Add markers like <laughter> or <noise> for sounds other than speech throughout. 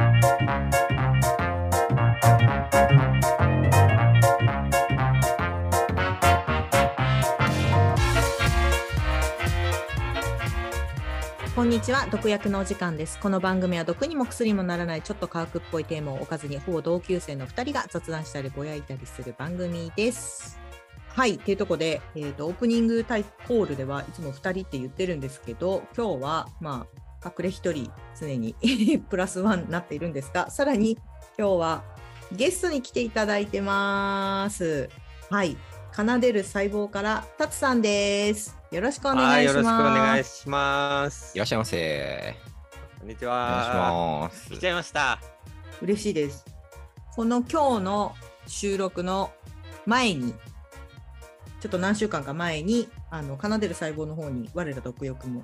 こんにちは。毒薬のお時間です。この番組は毒にも薬にもならないちょっと科学っぽいテーマを置かずにほぼ同級生の2人が雑談したりぼやいたりする番組です。はい。というところで、えーと、オープニングタイコールではいつも2人って言ってるんですけど今日はまあ隠れ1人常に <laughs> プラスワンになっているんですがさらに今日はゲストに来ていただいてますはい奏でる細胞からタツさんですよろしくお願いします。よろしくお願いします。いらっしゃいませ。こんにちは。お願いします。来ちゃいました。嬉しいです。この今日の収録の前に、ちょっと何週間か前に、あの奏でる細胞の方に我ら毒欲も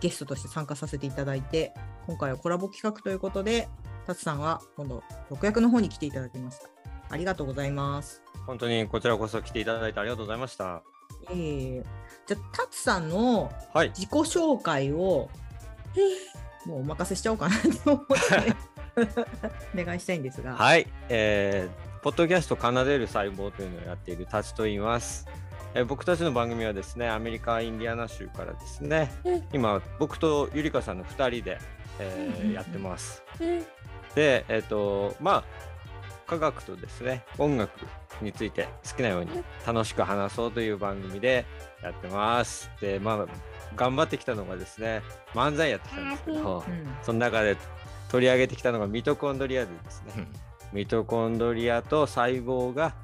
ゲストとして参加させていただいて、今回はコラボ企画ということで、タツさんは今度毒薬の方に来ていただきました。ありがとうございます。本当にこちらこそ来ていただいてありがとうございました。えー、じゃあ、タツさんの自己紹介を、はい、もうお任せしちゃおうかなと思って <laughs> お願いしたいんですが。はい、えー、ポッドキャスト奏でる細胞というのをやっているタツと言います。えー、僕たちの番組はですね、アメリカ・インディアナ州からですね、今、僕とゆりかさんの2人で、えー、やってます。で、えっ、ー、と、まあ、科学とですね、音楽について好きなように楽しく話そうという番組でやってます。で、まあ、頑張ってきたのがですね、漫才やってきたんですけど、う。ん、その中で取り上げてきたのがミトコンドリアでですね、ミトコンドリアと細胞が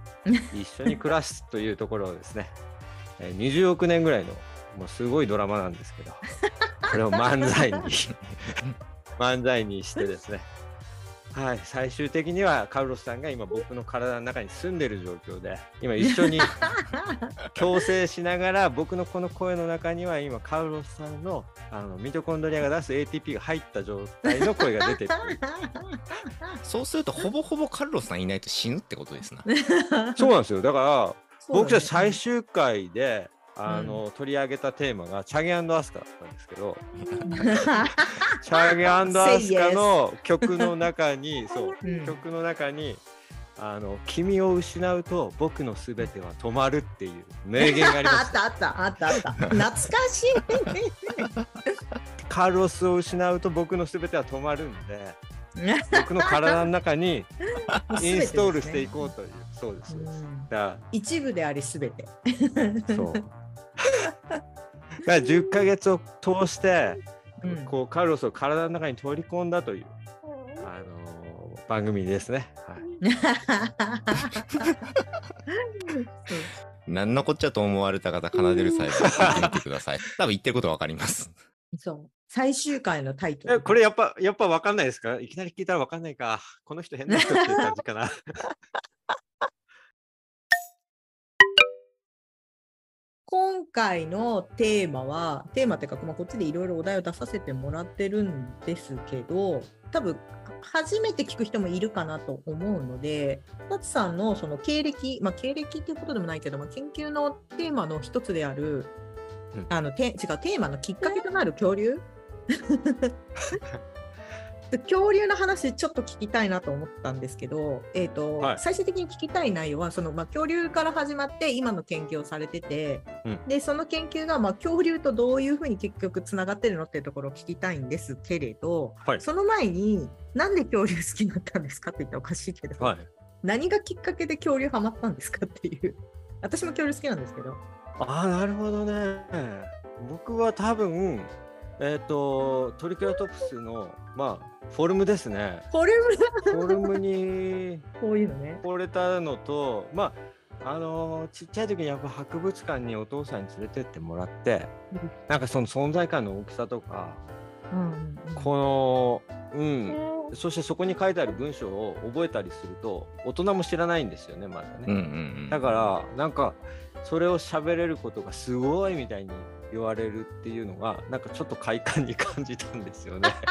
一緒に暮らすというところをですね、<laughs> 20億年ぐらいのもうすごいドラマなんですけど、これを漫才に <laughs> 漫才にしてですね、はい、最終的にはカルロスさんが今僕の体の中に住んでる状況で今一緒に <laughs> 共生しながら僕のこの声の中には今カルロスさんのあのミトコンドリアが出す ATP が入った状態の声が出てる。<laughs> そうするとほぼほぼカルロスさんいないと死ぬってことですな。そうなんですよ。だから僕じゃ最終回であの、うん、取り上げたテーマがチャゲアスカだったんですけど <laughs> チャゲアスカの曲の中に <laughs> そう、うん、曲の中にあの君を失うと僕のすべては止まるっていう名言があります。<laughs> あったあったあったあった懐かしいカルロスを失うと僕のすべては止まるんで僕の体の中にインストールしていこうという、そうですそうです。だ一部でありすべて。そう。が10ヶ月を通して、うん、こうカルロスを体の中に取り込んだという、あのー、番組ですね。はい、<laughs> 何のこっちゃと思われた方、奏でる際は聞いてください。<laughs> 多分言ってることわかります。そう。最終回のタイトル。これやっぱ、やっぱわかんないですか？いきなり聞いたらわかんないか。この人変な人っていう感じかな。今回のテーマはテーマっていうか、まあ、こっちでいろいろお題を出させてもらってるんですけど多分初めて聞く人もいるかなと思うので夏さんのその経歴、まあ、経歴っていうことでもないけど、まあ、研究のテーマの一つである、うん、あのて違うテーマのきっかけとなる恐竜？<laughs> 恐竜の話ちょっと聞きたいなと思ったんですけど、えーと、はい、最終的に聞きたい内容はその、まあ、恐竜から始まって今の研究をされてて、うん、でその研究が、まあ、恐竜とどういうふうに結局つながってるのっていうところを聞きたいんですけれど、はい、その前になんで恐竜好きになったんですかって言ったらおかしいけど、はい、何がきっかけで恐竜ハマったんですかっていう。私も恐竜好きなんですけど。ああなるほどね。僕は多分えっ、ー、とトリケラトプスのまあフォルムですね。フォルム。フォルムに <laughs> こういうのね。惚れたのと、まああのちっちゃい時にやっぱ博物館にお父さんに連れてってもらって、うん、なんかその存在感の大きさとか、うん、このうん。そしてそこに書いてある文章を覚えたりすると大人も知らないんですよねまだね、うんうんうん、だからなんかそれを喋れることがすごいみたいに言われるっていうのがなんかちょっと快感に感じたんですよね。<laughs>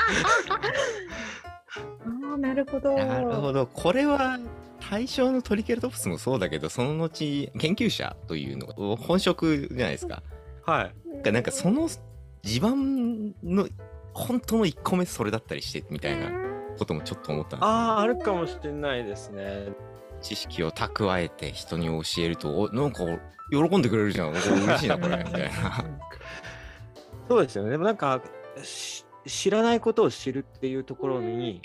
あなるほど。なるほど。これは対象のトリケラトプスもそうだけどその後研究者というのが本職じゃないですか。はい。なんかその地盤の本当の1個目それだったりしてみたいな。こともちょっと思ったんですあああるかもしれないですね。知識を蓄えて人に教えるとおなんか喜んでくれるじゃん <laughs> お嬉しいなこれみたいなそうですよね。でもなんかし知らないことを知るっていうところに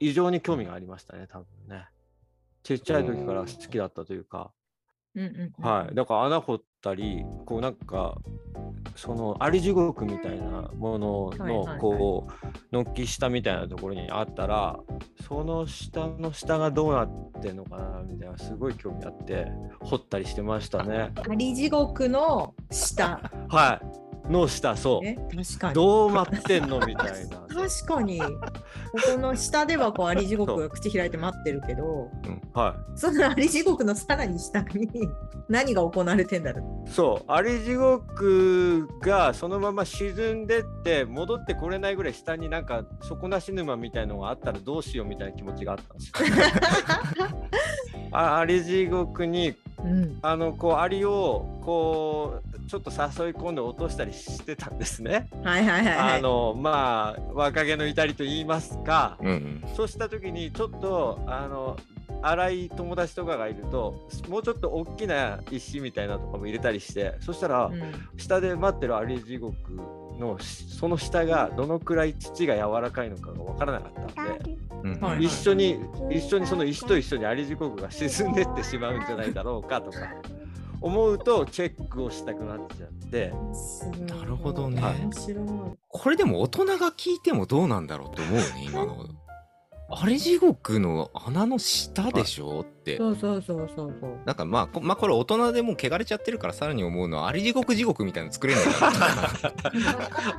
異常に興味がありましたね、多分ね。ちっちゃい時から好きだったというか、はい。だから穴掘ったり、こうなんか、そのあり地獄みたいなもののこう軒下みたいなところにあったらその下の下がどうなってんのかなみたいなすごい興味あって掘ったりしてましたね。あり地獄の下。<laughs> はい。の下そう。ね、確かに。どう待ってんのみたいな。<laughs> 確かに。ここの下ではこうあり地獄が口開いて待ってるけど、はい。そのあり地獄のさらに下に何が行われてんだろそう、あり地獄がそのまま沈んでって戻ってこれないぐらい下になんか底なし沼みたいのがあったらどうしようみたいな気持ちがあったんですよ。<laughs> ああり地獄にう。うん。あのこうアリをこうちょっと誘い込んで落としたりしてたんですね。はいはいはい、はい。あのまあ若気の至りと言いますか。うんうんそうした時にちょっとあの荒い友達とかがいるともうちょっと大きな石みたいなとかも入れたりしてそしたら、うん下で待ってるアリ地獄のしその下がどのくらい土が柔らかいのかが分からなかったんで、うん。はい一緒に一緒にその石と一緒にアリ地獄が沈んでってしまうんじゃないだろうかとか思うとチェックをしたくなっちゃって。なるほどね。面白い。これでも大人が聞いてもどうなんだろうって思うね今のあれ地獄の穴の下でしょ？って。そうそうそうそうそう。なんかまあこ,、まあ、これ大人でもう汚れちゃってるからさらに思うのはあり地獄地獄みたいなの作れな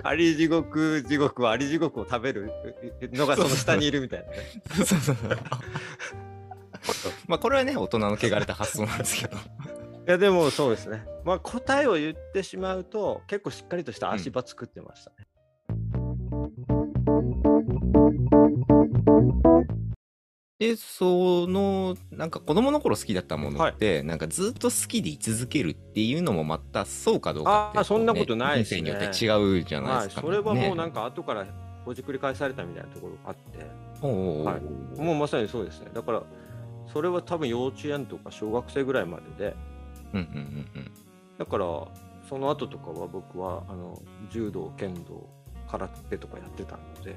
アリ <laughs> 地獄地獄はアリ地獄を食べる？のがその下にいるみたいなね。そうそうそう。まあこれはね大人の汚れた発想なんですけど。いやでもそうですね。まあ答えを言ってしまうと結構しっかりとした足場作ってましたでそのなんか子供の頃好きだったものって、なんかずっと好きで居続けるっていうのもまたそうかどうかってあーそんなことないですね。人生によって違うじゃないはい、ですか、それはもうなんか、か後からほじくり返されたみたいなところがあって、はい。もうまさにそうですね。だからそれは多分幼稚園とか小学生ぐらいまでで、うんうんうんうん。だからその後とかは僕はあの柔道、剣道、空手とかやってたので、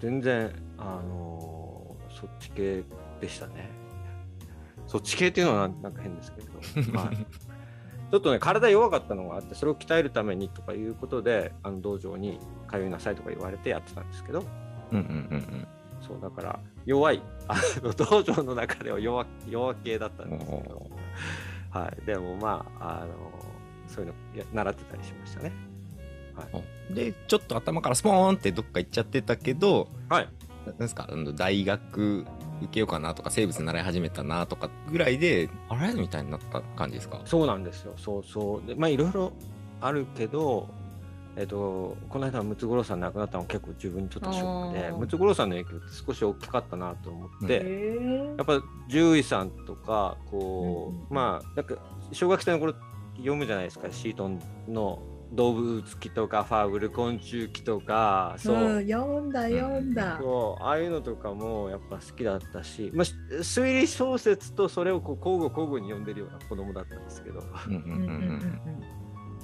全然あのーそっち系でしたね。そっち系っていうのはなんか変ですけど、<laughs> はい、ちょっとね体弱かったのがあってそれを鍛えるためにとかいうことであの道場に通いなさいとか言われてやってたんですけど。うんうんうんそうだから弱い。あの道場の中では弱弱系だったんですけど、はい、でもまああのそういうのや習ってたりしましたね。うんでちょっと頭からスポーンってどっか行っちゃってたけどはいなんですか？あの大学受けようかなとか生物習い始めたなとかぐらいであれみたいになった感じですか？そうなんですよ。そうそう。で、まあいろいろあるけど、えっと、この間ムツゴロウさん亡くなったのは結構自分にとってショックでムツゴロウさんの影響って少し大きかったなと思って、やっぱ獣医さんとかこう、うんうん。まあなんか小学生の頃読むじゃないですかシートンの動物記とかファーブル昆虫記とかそう、うん、読んだ読んだ。そう。ああいうのとかもやっぱ好きだったし、まあ、し推理小説とそれをこう交互交互に読んでるような子供だったんですけど。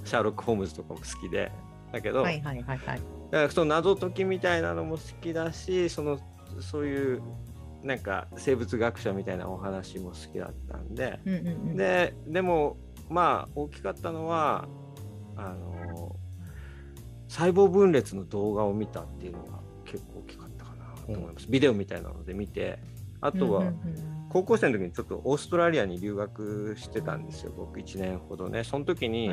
シャーロック・ホームズとかも好きで。だけど、うんはいはいはいはい。だからその謎解きみたいなのも好きだしそのそういうなんか生物学者みたいなお話も好きだったんで、うんうんうん、ででもまあ大きかったのはあの細胞分裂の動画を見たっていうのが結構大きかったかなと思います、ビデオみたいなので見てあとは、うんうんうん高校生の時にちょっとオーストラリアに留学してたんですよ僕1年ほどね。その時に。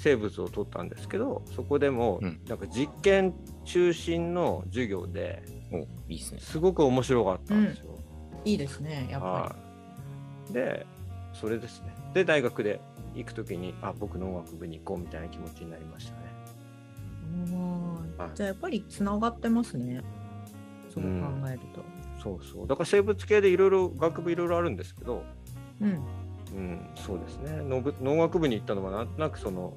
生物を取ったんですけどそこでもうん。なんか実験中心の授業ですごく面白かったんですよ。いいですね、やっぱはい。でそれですね。で大学で行く時にあ僕の音楽部に行こうみたいな気持ちになりましたね。り。うんはいじゃあやっぱりつながってますね。そう考えると。そうそうだから生物系でいろいろ学部いろいろあるんですけど、うん。うん、そうですね農学部に行ったのはなんとなくその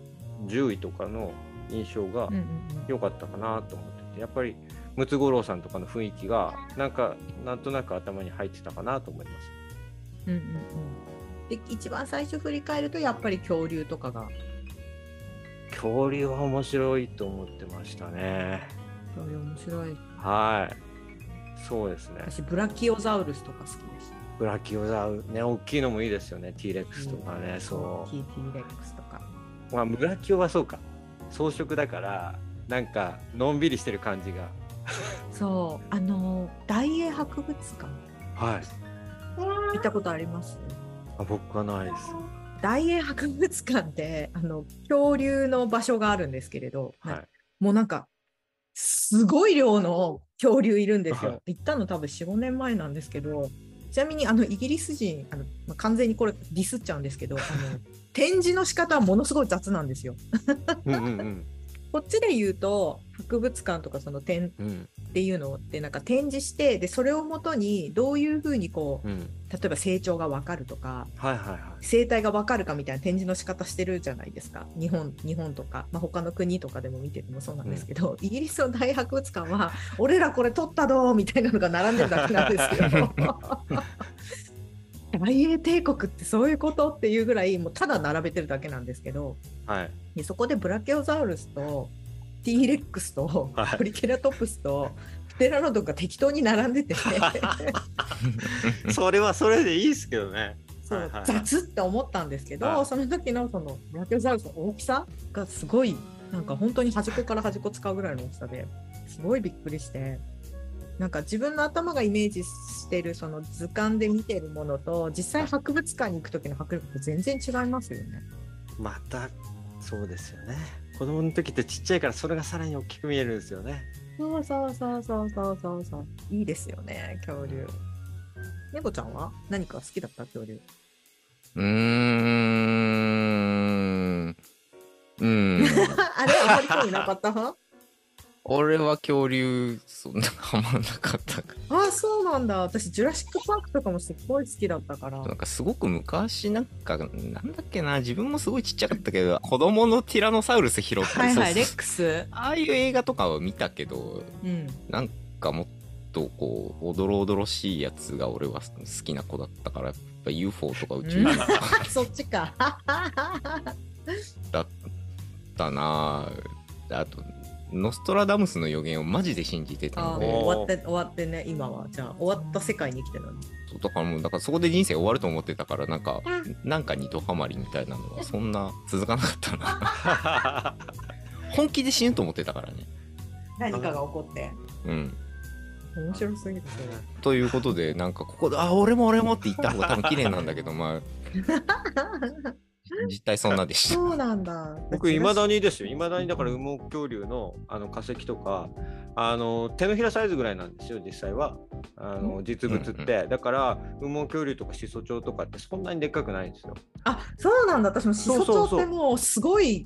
獣医とかの印象がうんうん良かったかなと思っててやっぱりムツゴロウさんとかの雰囲気がなんかなんとなく頭に入ってたかなと思います。うんうんうん、で一番最初振り返るとやっぱり恐竜とかが恐竜は面白いと思ってましたね。恐竜面白い。はい。そうですね。私ブラキオザウルスとか好きです。ブラキオザウルね大きいのもいいですよね。T レックスとかね、うん、そう。大きい T レックスとか。まあブラキオはそうか。装飾だからなんかのんびりしてる感じが。そうあの大英博物館。はい。行ったことあります？あ僕はないです。大英博物館で <laughs> あの恐竜の場所があるんですけれど、はい、もうなんかすごい量の恐竜いるんですよ。はい、行ったの多分45年前なんですけどちなみにあのイギリス人あの、まあ、完全にこれディスっちゃうんですけどあの <laughs> 展示の仕方はものすごい雑なんですよ。うんうんうんこっちで言うと博物館とかその展っていうのってなんか展示してでそれをもとにどういうふうにこう、うん、例えば成長が分かるとか、はいはいはい、生態が分かるかみたいな展示の仕方してるじゃないですか。日本日本とか、まあ、他の国とかでも見ててもそうなんですけど、うん、イギリスの大博物館は俺らこれ取ったどみたいなのが並んでるだけなんですよ。<laughs> 大英帝国ってそういうことっていうぐらいもうただ並べてるだけなんですけど、はい、そこでブラケオザウルスと T レックスとトリケラトプスとプテラノドンが適当に並んでて。<laughs> それはそれでいいですけどね。そう、雑って思ったんですけど、はい、その時のそのブラケオザウルスの大きさがすごいなんか本当に端っこから端っこ使うぐらいの大きさですごいびっくりして。なんか自分の頭がイメージしてるその図鑑で見てるものと実際博物館に行く時の迫力って全然違いますよね。またそうですよね。子供の時ってちっちゃいからそれがさらに大きく見えるんですよね。そうそうそうそうそうそうそう。いいですよね恐竜。猫ちゃんは何か好きだった恐竜？うーん。うん。<laughs> あれあまり興味なかった？俺は恐竜そんなハマんなかったああそうなんだ。私ジュラシック・パークとかもすごい好きだったから。なんかすごく昔なんかなんだっけな。自分もすごいちっちゃかったけど子供のティラノサウルス拾ってはいはいレックス？ああいう映画とかは見たけど、うん、なんかもっとこうおどろおどろしいやつが俺は好きな子だったからやっぱ UFO とか宇宙人とか、<laughs> そっちか。だったな。あとノストラダムスの予言をマジで信じてたので。終わって終わってね今は。じゃあ終わった世界に生きてるの。そうだからもうだからそこで人生終わると思ってたからなんかなんか二度ハマりみたいなのはそんな続かなかったな。<laughs> 本気で死ぬと思ってたからね。何かが起こって。うん。面白すぎるということでなんかここで「あ俺も俺も」って言った方が多分綺麗なんだけどまあ <laughs> 実態そんなでした。そうなんだ。僕、いまだにですよ。いまだにだから羽毛恐竜のあの化石とか、あの手のひらサイズぐらいなんですよ、実際は。あの実物って。だから、羽毛恐竜とかシソチョウとかってそんなにでっかくないんですよ。あそうなんだ。私もシソチョウってもうすごい。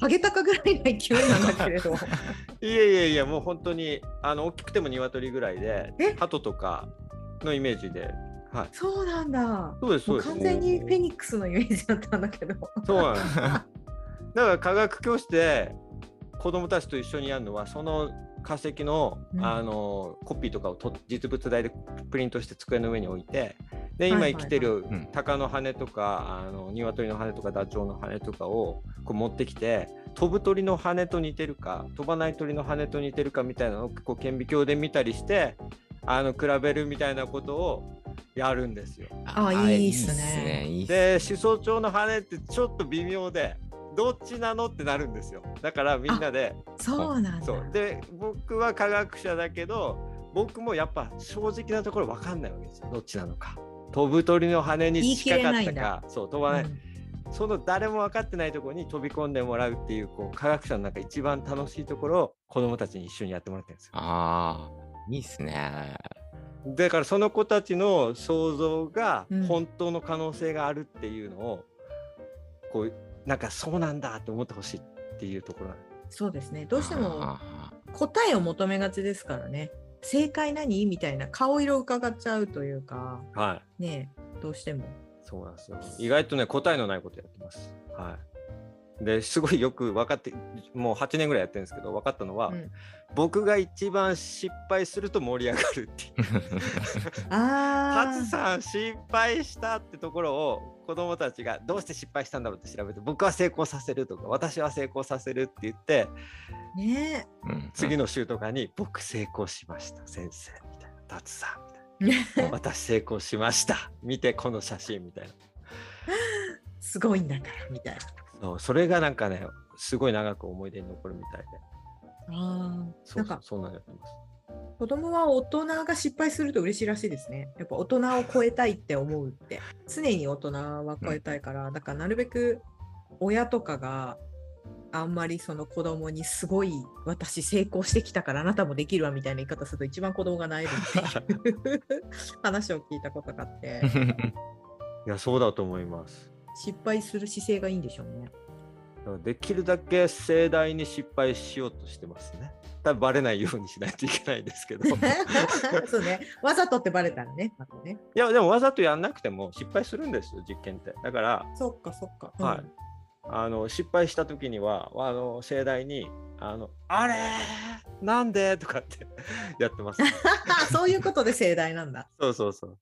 ハゲタカぐらいの勢いなんだけれど <laughs> いやいやいやもう本当にあの大きくても鶏ぐらいで鳩とかのイメージではい、そうなんだ。そうです、そうです。完全にフェニックスのイメージだったんだけど。そうなんです。だから科学教室で子供たちと一緒にやるのは、その化石の,、あのコピーとかをと実物大でプリントして机の上に置いて、で今生きてる鷹の羽とか、あの鶏の羽とかダチョウの羽とかをこう持ってきて飛ぶ鳥の羽と似てるか飛ばない鳥の羽と似てるかみたいなのをこう顕微鏡で見たりしてあの比べるみたいなことをやるんですよ。あいいっすね。で思想帳の羽ってちょっと微妙でどっちなのってなるんですよ。だからみんなで。そうなんだ。で僕は科学者だけど僕もやっぱ正直なところ分かんないわけですよ。どっちなのか。飛ぶ鳥の羽に近かったかそう飛ばない。うんその誰も分かってないところに飛び込んでもらうっていうこう科学者の中一番楽しいところを子どもたちに一緒にやってもらってるんですよ。ああいいっすね。だからその子たちの想像が本当の可能性があるっていうのを、うん、こうなんかそうなんだって思ってほしいっていうところそうですね。どうしても答えを求めがちですからね。正解何みたいな顔色を伺っちゃうというか、はい、ねどうしても。そうなんですよ。意外とね答えのないことやってます。はいですごいよく分かってもう8年ぐらいやってるんですけど分かったのは、うん、僕が一番失敗すると盛り上がるっていう。<laughs> 勝さん失敗したってところを子供たちがどうして失敗したんだろうって調べて僕は成功させるとか私は成功させるって言って、ね、次の週とかに僕成功しました先生みたいな。達さんみたいな。私成功しました。見てこの写真みたいな。<laughs> すごいんだからみたいなそうそれがなんかねすごい長く思い出に残るみたいでああそうそうそうなんやってます子供は大人が失敗すると嬉しいらしいですね。やっぱ大人を超えたいって思うって。常に大人は超えたいから、だからなるべく親とかがあんまりその子供にすごい私成功してきたからあなたもできるわみたいな言い方すると一番子供がなえるっていう <laughs> 話を聞いたことがあって。<laughs> いや、そうだと思います。失敗する姿勢がいいんでしょうね。できるだけ盛大に失敗しようとしてますね。多分バレないようにしないといけないですけど。<laughs> そうね。わざとってバレたらね。まねいや、でもわざとやんなくても失敗するんですよ、実験って。だから、そっかそっか。うん、はい。あの失敗した時にはあの盛大にあのあれなんでとかって <laughs> やってます。<laughs> そういうことで盛大なんだ。そうそうそう。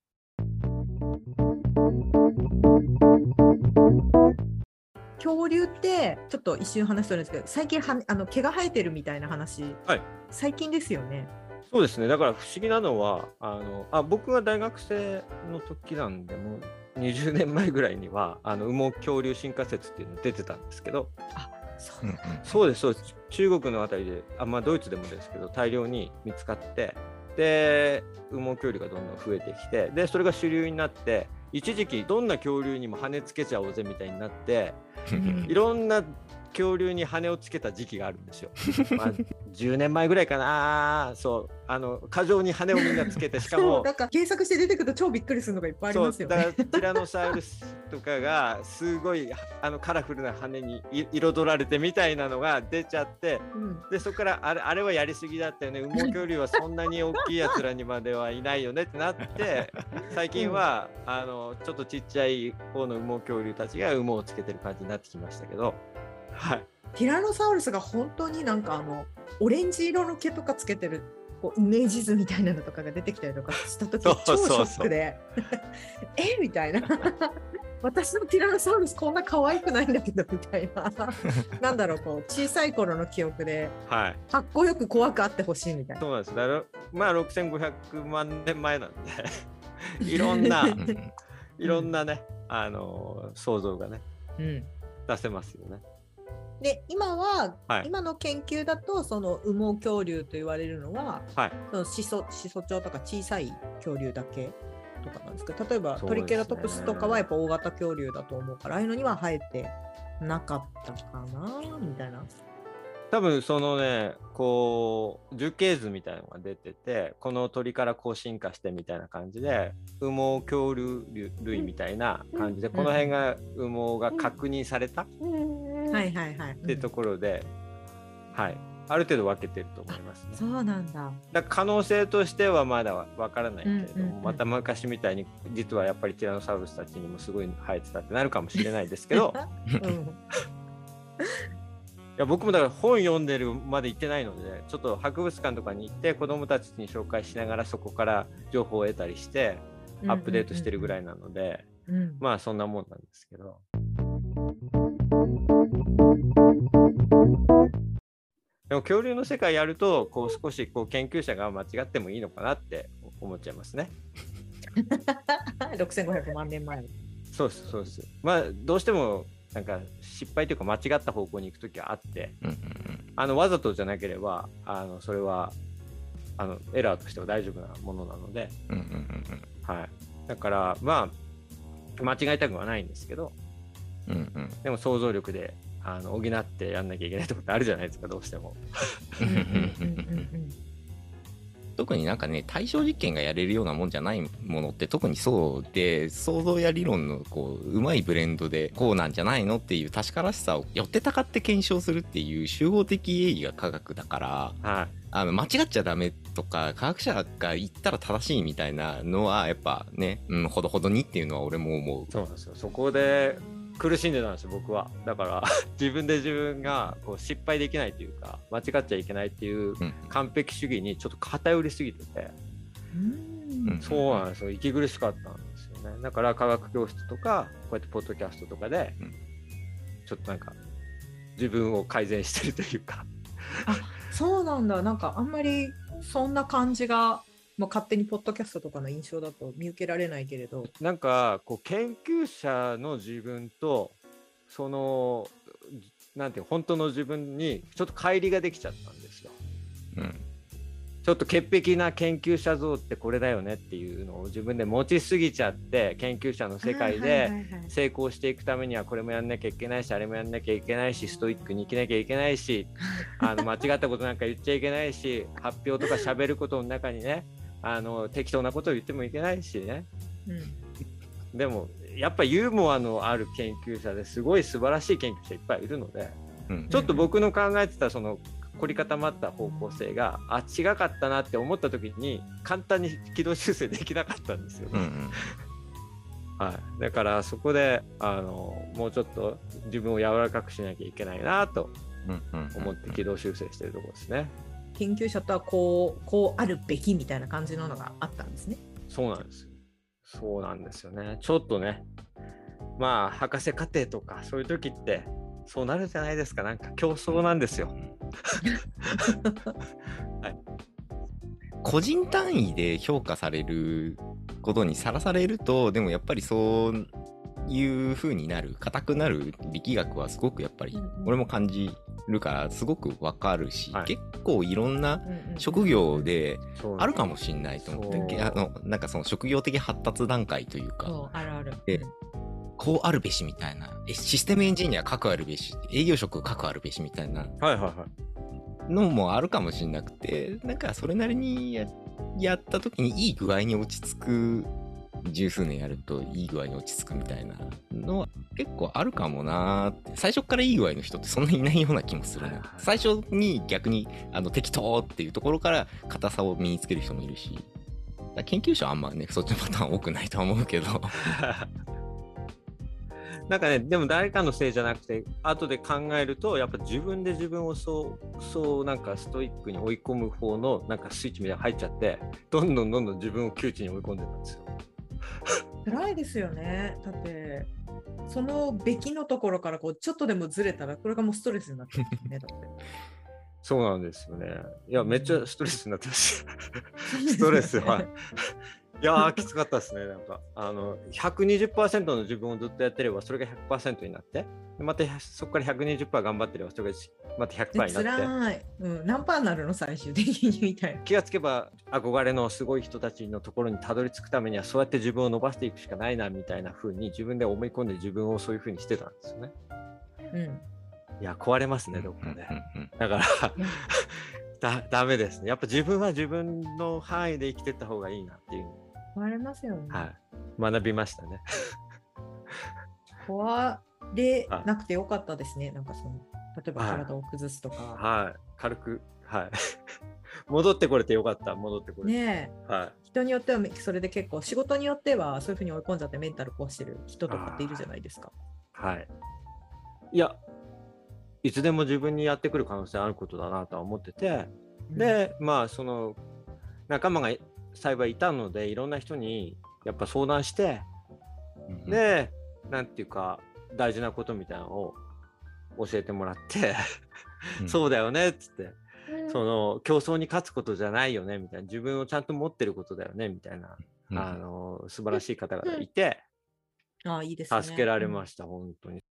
恐竜ってちょっと一瞬話してるんですけど最近はあの毛が生えてるみたいな話、はい、最近ですよね。そうですね。だから不思議なのはあのあ僕が大学生の時なんでもう20年前ぐらいにはあの羽毛恐竜進化説っていうの出てたんですけどあそう,、ん、そうですそうです。中国のあたりであまあドイツでもですけど大量に見つかってで羽毛恐竜がどんどん増えてきてでそれが主流になって一時期どんな恐竜にも羽つけちゃおうぜみたいになって <laughs> いろんな恐竜に羽をつけた時期があるんですよ。<laughs> まあ、10年前ぐらいかなそうあの過剰に羽をみんなつけてしかもなんか検索して出てくると超びっくりするのがいっぱいありますよね。だからティラノサウルスとかがすごいあのカラフルな羽に彩られてみたいなのが出ちゃって、うん、でそこからあれあれはやりすぎだったよね <laughs> 羽毛恐竜はそんなに大きいやつらにまではいないよねってなって最近は、うん、あのちょっとちっちゃい方の羽毛恐竜たちが羽毛をつけてる感じになってきましたけど。はい、ティラノサウルスが本当になんかあのオレンジ色の毛とかつけてるこうイメージ図みたいなのとかが出てきたりとかした時超ショックで。<laughs> え？みたいな。私のティラノサウルスこんな可愛くないんだけどみたいな。<laughs> なんだろうこう小さい頃の記憶で、はい、かっこよく怖くあってほしいみたいな。そうなんです。だからまあ6500万年前なんで。<laughs> いろんないろんなね、あの想像がね、うん、出せますよね。で今は、はい、今の研究だとその羽毛恐竜と言われるのは、はい、そのシソシソチョウとか小さい恐竜だけとかなんですけど例えば、トリケラトプスとかはやっぱ大型恐竜だと思うからああいうのには生えてなかったかなみたいな。多分そのねこう樹形図みたいなのが出ててこの鳥からこう進化してみたいな感じで羽毛恐竜類みたいな感じでこの辺が羽毛が確認された、はいはいはい。ってところで、はい、ある程度分けてると思います、ね、そうなんだ。だ可能性としてはまだ分からないけれども、また昔みたいに実はやっぱりティラノサウルスたちにもすごい生えてたってなるかもしれないですけど、<laughs> うん、いや僕もだから本読んでるまで行ってないのでちょっと博物館とかに行って子どもたちに紹介しながらそこから情報を得たりしてアップデートしてるぐらいなので、まあそんなもんなんですけど。でも恐竜の世界やるとこう少しこう研究者が間違ってもいいのかなって思っちゃいますね。<laughs> 6500万年前そうですそうですまあどうしてもなんか失敗というか間違った方向に行く時はあって、あのわざとじゃなければあのそれはあのエラーとしては大丈夫なものなので、はい、だからまあ間違えたくはないんですけど、うんうん、でも想像力であの補ってやんなきゃいけないとこってあるじゃないですかどうしても。特になんかね対象実験がやれるようなもんじゃないものって特にそうで想像や理論のこううまいブレンドでこうなんじゃないのっていう確からしさを寄ってたかって検証するっていう集合的営義が科学だから、はい、あの間違っちゃダメとか科学者が言ったら正しいみたいなのはやっぱね、うん、ほどほどにっていうのは俺も思う。そうなんですよそこで苦しんでたんですよ僕は。だから <laughs> 自分で自分がこう失敗できないというか間違っちゃいけないっていううん。完璧主義にちょっと偏りすぎてて、うん。そうなんですよ。息苦しかったんですよね。だから科学教室とかこうやってポッドキャストとかでうん。ちょっとなんか自分を改善してるというか。そうなんだ。なんかあんまりそんな感じがもう勝手にポッドキャストとかの印象だと見受けられないけれど。なんかこう研究者の自分とそのなんていう本当の自分にちょっと乖離ができちゃったんですよ。うん。ちょっと潔癖な研究者像ってこれだよねっていうのを自分で持ちすぎちゃって研究者の世界で成功していくためにはこれもやんなきゃいけないしあれもやんなきゃいけないしストイックに生きなきゃいけないしあの <laughs> 間違ったことなんか言っちゃいけないし発表とか喋ることの中にねあの適当なことを言ってもいけないしね。うん。でもやっぱユーモアのある研究者ですごい素晴らしい研究者いっぱいいるのでうん。ちょっと僕の考えてたその凝り固まった方向性があ違かったなって思った時に簡単に軌道修正できなかったんですよ、うんうん。はい、だからそこであのもうちょっと自分を柔らかくしなきゃいけないなと思って軌道修正してるところですね。研究者とはこうこうあるべきみたいな感じののがあったんですね。そうなんですよ。そうなんですよね。ちょっとね、まあ博士課程とかそういう時ってそうなるじゃないですか。なんか競争なんですよ。<laughs> 個人単位で評価されることにさらされるとでもやっぱりそういう風になる硬くなる力学はすごくやっぱり俺も感じるからすごくわかるし、はい。結構いろんなうんうん職業であるかもしんないと思ってそう。けあのなんかその職業的発達段階というかあるある。でこうあるべしみたいな。えシステムエンジニア各あるべし営業職各あるべしみたいな。のもあるかもしれなくてなんかそれなりにややった時にいい具合に落ち着く十数年やるといい具合に落ち着くみたいなのは結構あるかもなーって。最初からいい具合の人ってそんなにいないような気もするな最初に逆にあの適当っていうところから硬さを身につける人もいるし。研究者はあんまねそっちのパターン多くないとは思うけど。<laughs> なんかね、でも誰かのせいじゃなくて、後で考えると、やっぱ自分で自分をそう、そうなんかストイックに追い込む方のなんかスイッチみたいなの入っちゃって、どんどんどんどん自分を窮地に追い込んでたんですよ。辛いですよね。だってそのべきのところからこうちょっとでもずれたらこれがもうストレスになってるね。<laughs> だってそうなんですよね。いや、めっちゃストレスになってました。<laughs> ストレスは。いやー、きつかったですね。なんか、あの、120%の自分をずっとやってれば、それが100%になって、でまたそこから120%頑張ってれば、それがまた100%になって。辛い、うん。何パーになるの最終的にみたいな。気がつけば憧れのすごい人たちのところにたどり着くためにはそうやって自分を伸ばしていくしかないなみたいな風に自分で思い込んで自分をそういう風にしてたんですよね。うん。いや壊れますねどっかで。だから <laughs> だダメですね。やっぱ自分は自分の範囲で生きてった方がいいなっていう壊れますよね。はい、学びましたね。壊れなくてよかったですね。なんかその例えばはい体を崩すとか。はい軽くはい <laughs> 戻ってこれてよかった戻ってこれて。ねえはい人によってはめそれで結構仕事によってはそういうふうに追い込んじゃってメンタル壊してる人とかっているじゃないですか。はい。いやいつでも自分にやってくる可能性あることだなとは思ってて。で、まあ、その仲間が幸いいたので、いろんな人にやっぱ相談して、うんで、なんていうか、大事なことみたいなのを教えてもらって、うん。そうだよねっつって、うん。その競争に勝つことじゃないよねみたいな、自分をちゃんと持ってることだよねみたいな、うん。あの素晴らしい方々いて、ああいいですね。助けられました、本当に。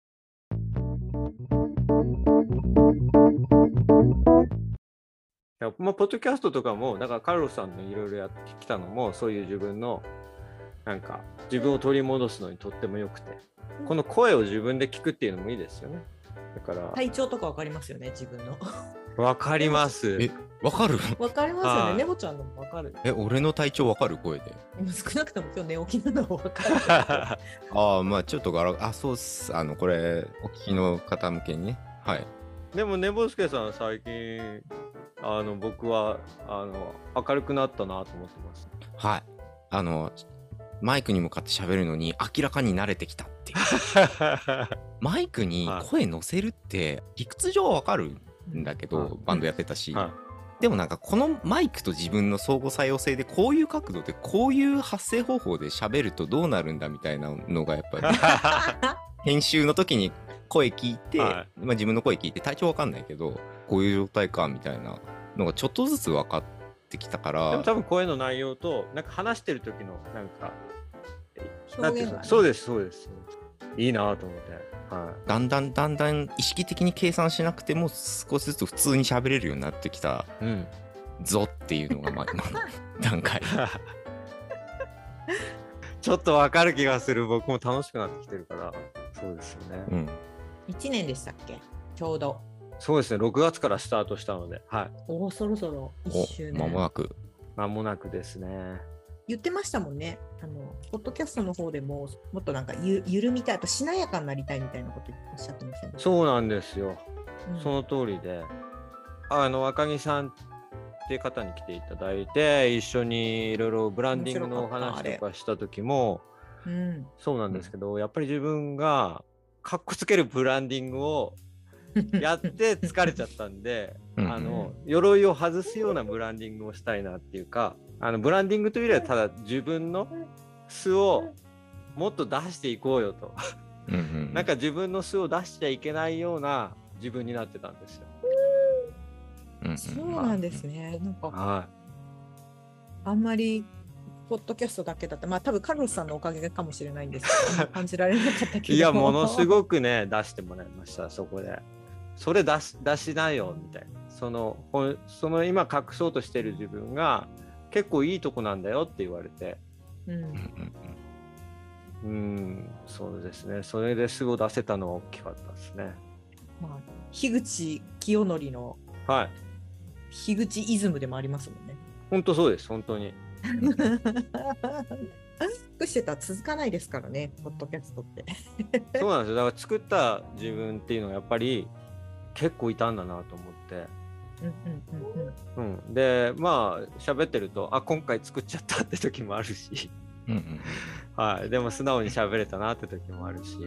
まあ、ポッドキャストとかも、だからカルロスさんのいろいろやってきたのも、そういう自分の、なんか、自分を取り戻すのにとってもよくて、この声を自分で聞くっていうのもいいですよね。だから、体調とかわかりますよね、自分の。わかります。えわかる？わかりますよね。はいネボちゃんのもわかる。え俺の体調わかる声で？少なくとも今日寝起きなのはわかる。<laughs> ああまあちょっとガラあそうっすあのこれお聞きの方向けにねはいでも、ねぼすけさん、最近、あの僕はあの明るくなったなと思ってます。はい。あのマイクに向かって喋るのに明らかに慣れてきたっていう。<laughs> マイクに声乗せるって理屈上はわかるんだけど、はい。バンドやってたし、はでもなんかこのマイクと自分の相互作用性でこういう角度でこういう発声方法で喋るとどうなるんだみたいなのがやっぱり <laughs> 編集の時に声聞いて、はまあ、自分の声聞いて体調わかんないけどこういう状態かみたいなのがちょっとずつ分かってきたかでもら多分声の内容となんか話してる時のなんかそうですそうです。いいなと思って。はだんだんだんだん意識的に計算しなくても少しずつ普通に喋れるようになってきたい、うん、ぞっていうのがまあ今の段階。<laughs> ちょっとわかる気がする。僕も楽しくなってきてるから。そうですよね、うん。1年でしたっけ？ちょうど。そうですね。6月からスタートしたので。はい。おお、そろそろ1周お間も年。なく。間もなくですね。言ってましたもんね。あの、ポッドキャストの方でも、もっとなんかゆ緩みたい、あとしなやかになりたいみたいなことおっしゃってませんでしたそうなんですよ。うん。その通りで、あの赤木さんっていう方に来ていただいて、一緒にいろいろブランディングのお話とかした時も、うん。そうなんですけど、やっぱり自分がかっこつけるブランディングを <laughs> やって疲れちゃったんで、うんあの鎧を外すようなブランディングをしたいなっていうか、あのブランディングというよりはただ自分の素をもっと出していこうよと。なんか自分の素を出しちゃいけないような自分になってたんですよ。そうなんですね。なんか、はあんまり、ポッドキャストだけだって、まあ多分カルロスさんのおかげかもしれないんですけど、<laughs> 感じられなかったけど。い。いや、ものすごくね、出してもらいました、そこで。それ出し出しなよ、みたいな。その、その今隠そうとしてる自分が結構いいとこなんだよって言われて。うんうんそうですね。それで素を出せたのは大きかったですね。まあ、樋口清則のはい。樋口イズムでもありますもんね。本当そうです、本当に。<laughs> 隠してたら続かないですからね、ポッドキャストって。<laughs> そうなんですよ。だから作った自分っていうのはやっぱり結構いたんだなと思って。うんうんうんうん。うん、でまあ喋ってるとあ今回作っちゃったって時もあるし、うんうんはい、でも素直に喋れたなって時もあるし。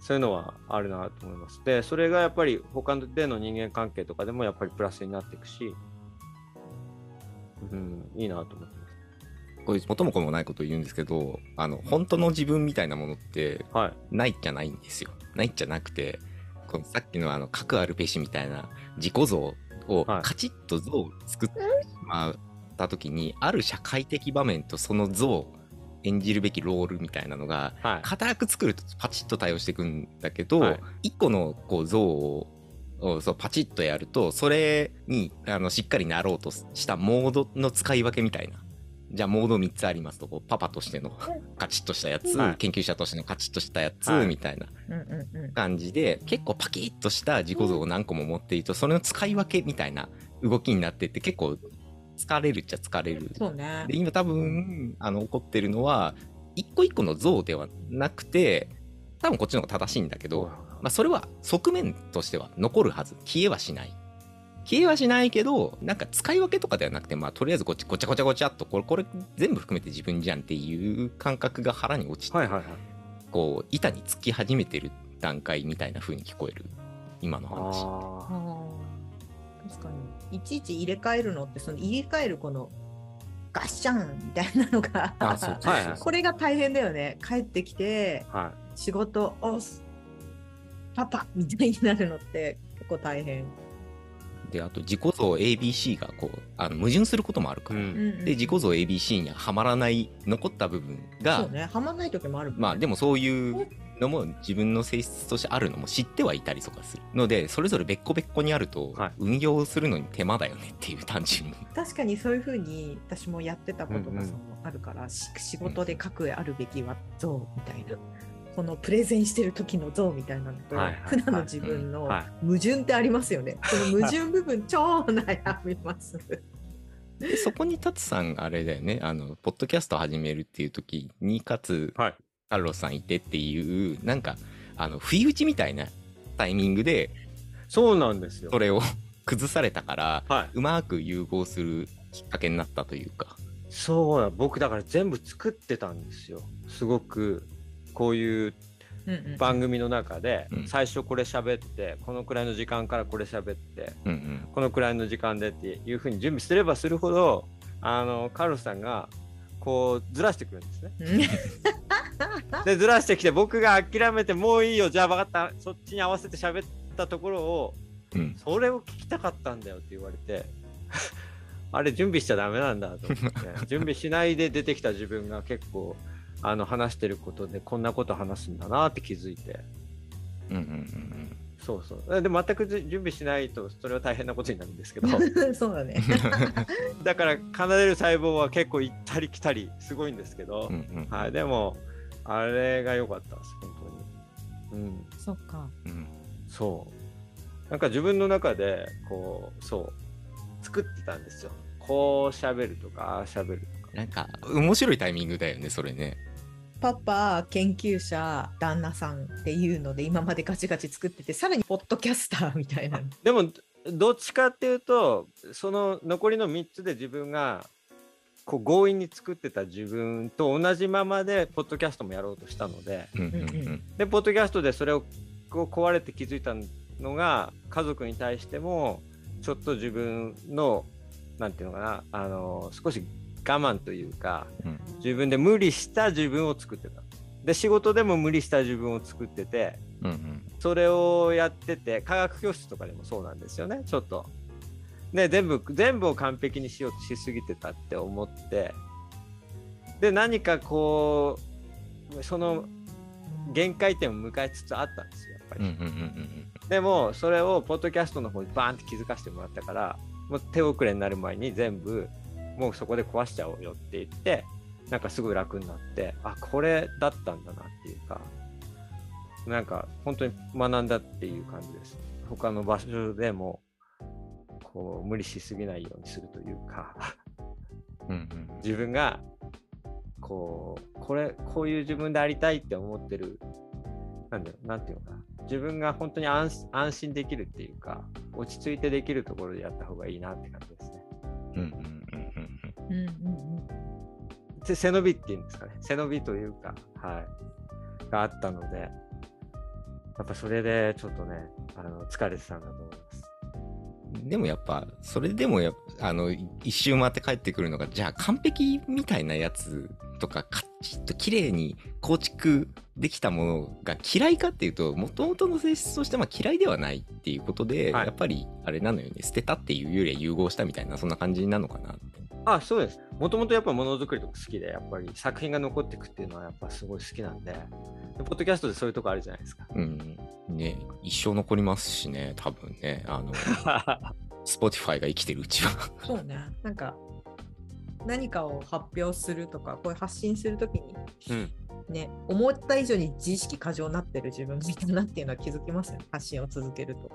そういうのはあるなと思います。でそれがやっぱり他での人間関係とかでもやっぱりプラスになっていくし、うん、いいなと思ってこれ元も子もないことを言うんですけどあの本当の自分みたいなものってますはい。ないじゃないんですよ。ないじゃなくてこのさっきのあの核あるべしみたいな自己像をはい。カチッと像を作ってしまった時に、ある社会的場面とその像演じるべきロールみたいなのがはい。固く作るとパチッと対応していくんだけど、はい。一個のこう像ををそうパチッとやるとそれにあのしっかりなろうとしたモードの使い分けみたいなじゃあモード3つありますとこうパパとしてのカチッとしたやつ、はい。研究者としてのカチッとしたやつ、はい。みたいな感じで結構パキッとした自己像を何個も持っているとそれの使い分けみたいな動きになってって結構疲れるっちゃ疲れる。そうね。で。今多分あの起こってるのは一個一個の像ではなくて多分こっちの方が正しいんだけど、まあ、それは側面としては残るはず。消えはしない消えはしないけどなんか使い分けとかではなくてまあとりあえずこっちごちゃごちゃごちゃっとこれこれ全部含めて自分じゃんっていう感覚が腹に落ちて、はいはいはい。こう板につき始めてる段階みたいな風に聞こえる。今の話。あ確かに。いちいち入れ替えるのってその入れ替えるこのガッシャンみたいなのがはいはいこれが大変だよね。帰ってきてーは仕事おす。パパみたいになるのって結構大変、であと自己像 ABC がこうあの矛盾することもあるい、うから、ん、で自己像 ABC にははまらない残った部分がそうねはまんない時もあるもんね。まあでもそういうのも自分の性質としてあるのも知ってはいたりとかする。のでそれぞれ別個別個にあるとはい。運用するのに手間だよねっていう単純に。確かにそういうふうに私もやってたことがそのあるから、し仕事で書くあるべきは像みたいな、このプレゼンしてる時の像みたいなのと、はいはいはい。普段の自分のはい。矛盾ってありますよね。<laughs> その矛盾部分超悩みます。<laughs> でそこに達さんあれだよね。あのポッドキャスト始めるっていう時にかつはい。カルロスさんいてっていうなんかあの不意打ちみたいなタイミングでそうなんですよ。それを <laughs> 崩されたからはい。うまく融合するきっかけになったというか。そうだ僕だから全部作ってたんですよ。すごくこういう番組の中でうん。最初これ喋ってこのくらいの時間からこれ喋ってこのくらいの時間でっていうふうに準備すればするほどあのカルロスさんがこうずらしてくるんですね。う <laughs> んでずらしてきて僕が諦めてもういいよじゃあ分かった。そっちに合わせて喋ったところをうん。それを聞きたかったんだよって言われて <laughs> あれ準備しちゃダメなんだと思って。<laughs> 準備しないで出てきた自分が結構あの話してることでこんなこと話すんだなって気づいて。うんうんうんそうそう。で全くじ準備しないとそれは大変なことになるんですけど。<laughs> そうだね。<laughs> だから奏でる細胞は結構行ったり来たりすごいんですけど、うんうんうん。はい、でもあれが良かったです本当に。うん。そっか。うん。そう。なんか自分の中でこうそう作ってたんですよ。こう喋るとかああ喋るとか。なんか面白いタイミングだよねそれねパパ、研究者、旦那さんっていうので今までガチガチ作ってて、さらにポッドキャスターみたいな。でもどっちかっていうとその残りの3つで自分がこう強引に作ってた自分と同じままでポッドキャストもやろうとしたのでうんうんでポッドキャストでそれをこう壊れて気づいたのが家族に対してもちょっと自分のなんていうのかなあの少し我慢というかうん。自分で無理した自分を作ってた。で仕事でも無理した自分を作っててうんうん。それをやってて科学教室とかでもそうなんですよねちょっと。で全部全部を完璧にしようとしすぎてたって思って。で何かこうその限界点を迎えつつあったんですよやっぱり。うんうんうんうん。でもそれをポッドキャストの方にバーンって気づかせてもらったからもう手遅れになる前に全部もうそこで壊しちゃおうよって言ってなんかすごい楽になってあこれだったんだなっていうかなんか本当に学んだっていう感じです。他の場所でもこう無理しすぎないようにするというか自分がこうこれこういう自分でありたいって思ってるなんだろうなんていうのかな。自分が本当に安安心できるっていうか落ち着いてできるところでやった方がいいなって感じですね。うんうんうんうんうん。背伸びっていうんですかね。背伸びというかはい。があったのでやっぱそれでちょっとねあの疲れてたんだと思います。でもやっぱそれでもやあのい一周回って帰ってくるのがじゃあ完璧みたいなやつとかカチッと綺麗に構築できたものが嫌いかっていうともともとの性質としてまあ嫌いではないっていうことで、はいやっぱりあれなのよね捨てたっていうよりは融合したみたいなそんな感じなのかなって。あそうです。もともとやっぱものづくりとか好きで、やっぱり作品が残っていくっていうのはやっぱすごい好きなんで、でポッドキャストでそういうとこあるじゃないですか。うんね一生残りますしね多分ねあの <laughs> Spotify が生きてるうちは。そうね。なんか何かを発表するとか、こういう発信するときにうん、ね、思った以上に自意識過剰になってる自分みたいなっていうのは気づきますよね。発信を続けると。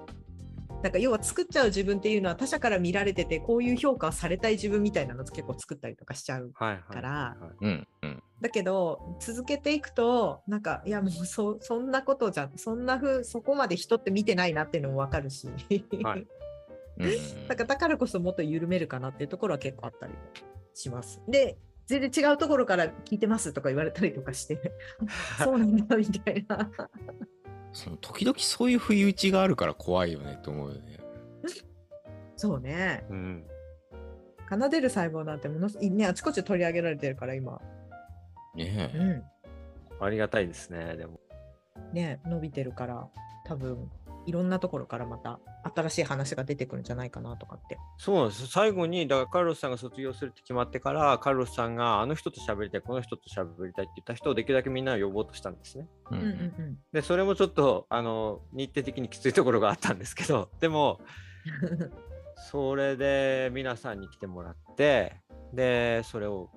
なんか要は作っちゃう自分っていうのは他者から見られててこういう評価をされたい自分みたいなの結構作ったりとかしちゃう。からだけど続けていくとなんかいやもうそそんなことじゃそんなふうそこまで人って見てないなっていうのも分かるし、はい <laughs> だからだからこそもっと緩めるかなっていうところは結構あったりします。で全然違うところから聞いてますとか言われたりとかして <laughs> そうなんだみたいな。その時々そういう不意打ちがあるから怖いよねと思うよね。<laughs> そうね。うん。奏でる細胞なんてものすねあちこち取り上げられてるから今。ねえ。うん。ありがたいですね、でも。ね伸びてるから多分いろんなところからまた新しい話が出てくるんじゃないかなとかって。そうなんです。最後に、だからカルロスさんが卒業するって決まってから、カルロスさんがあの人と喋りたい、この人と喋りたいって言った人をできるだけみんなを呼ぼうとしたんですね。うんうんうんで、それもちょっと、あの、日程的にきついところがあったんですけど、<laughs> でも、うん。それで皆さんに来てもらって、で、それを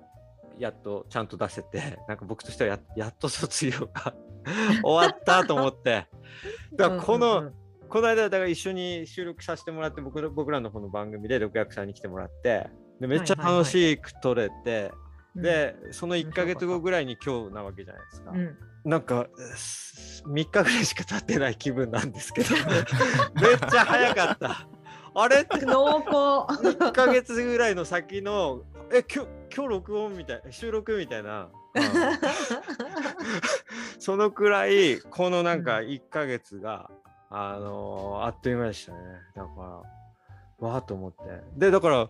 やっとちゃんと出せて、なんか僕としてはややっと卒業が <laughs> 終わったと思って、だからこの、うん。うんこの間、だから一緒に収録させてもらって、僕の僕らの方の番組で六役さんに来てもらって、でめっちゃはいはいはい。楽しく撮れて、うん、で、その1ヶ月後ぐらいに今日なわけじゃないですか。うん、なんか、す3日ぐらいしか経ってない気分なんですけど、<laughs> めっちゃ早かった。あれ？って濃厚。1ヶ月ぐらいの先のえ今日今日録音みたい収録みたいな、うんそのくらいこのなんか1ヶ月が、あのーあっという間でしたね。だからわーっと思って。でだから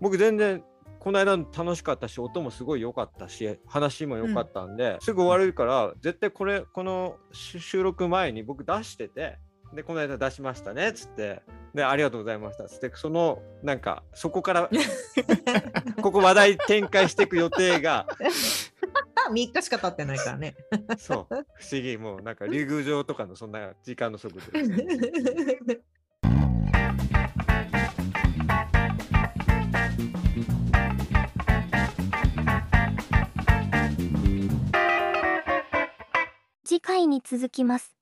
僕全然この間楽しかったし音もすごい良かったし話も良かったんで、すぐ終わるから絶対これこのし収録前に僕出しててでこの間出しましたねっつって。でありがとうございましたっつって。そのなんかそこから <laughs> ここ話題展開していく予定が <laughs> 3日しか経ってないからね。そう。不思議。もうなんか竜宮城とかのそんな時間の速度で。す次回に続きます。